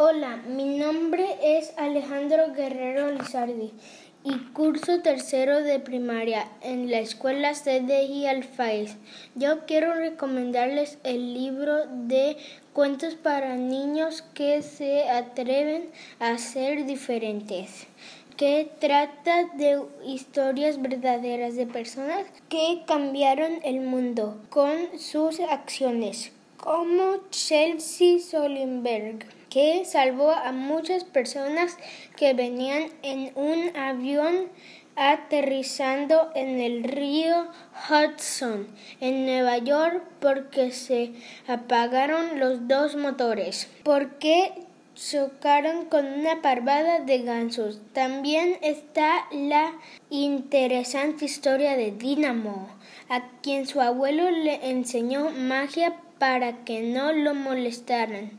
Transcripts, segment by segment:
Hola, mi nombre es Alejandro Guerrero Lizardi y curso tercero de primaria en la escuela CDI Alfaez. Yo quiero recomendarles el libro de cuentos para niños que se atreven a ser diferentes que trata de historias verdaderas de personas que cambiaron el mundo con sus acciones, como Chelsea Solenberg que salvó a muchas personas que venían en un avión aterrizando en el río Hudson en Nueva York porque se apagaron los dos motores, porque chocaron con una parvada de gansos. También está la interesante historia de Dynamo, a quien su abuelo le enseñó magia para que no lo molestaran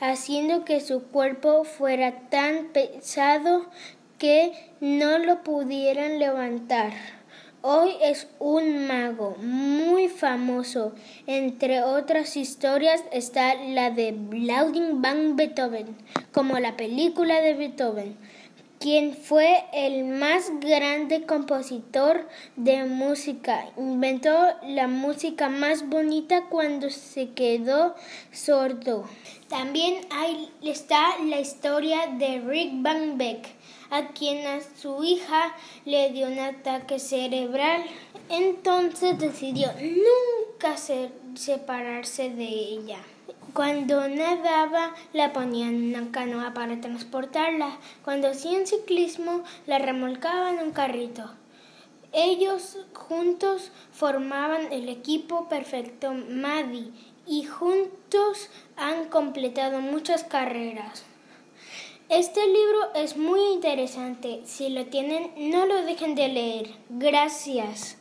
haciendo que su cuerpo fuera tan pesado que no lo pudieran levantar. Hoy es un mago muy famoso. Entre otras historias está la de Lauding van Beethoven, como la película de Beethoven quien fue el más grande compositor de música. Inventó la música más bonita cuando se quedó sordo. También hay, está la historia de Rick Van Beck, a quien a su hija le dio un ataque cerebral. Entonces decidió nunca separarse de ella. Cuando nadaba, la ponían en una canoa para transportarla. Cuando hacían ciclismo, la remolcaban en un carrito. Ellos juntos formaban el equipo perfecto Maddie y juntos han completado muchas carreras. Este libro es muy interesante. Si lo tienen, no lo dejen de leer. Gracias.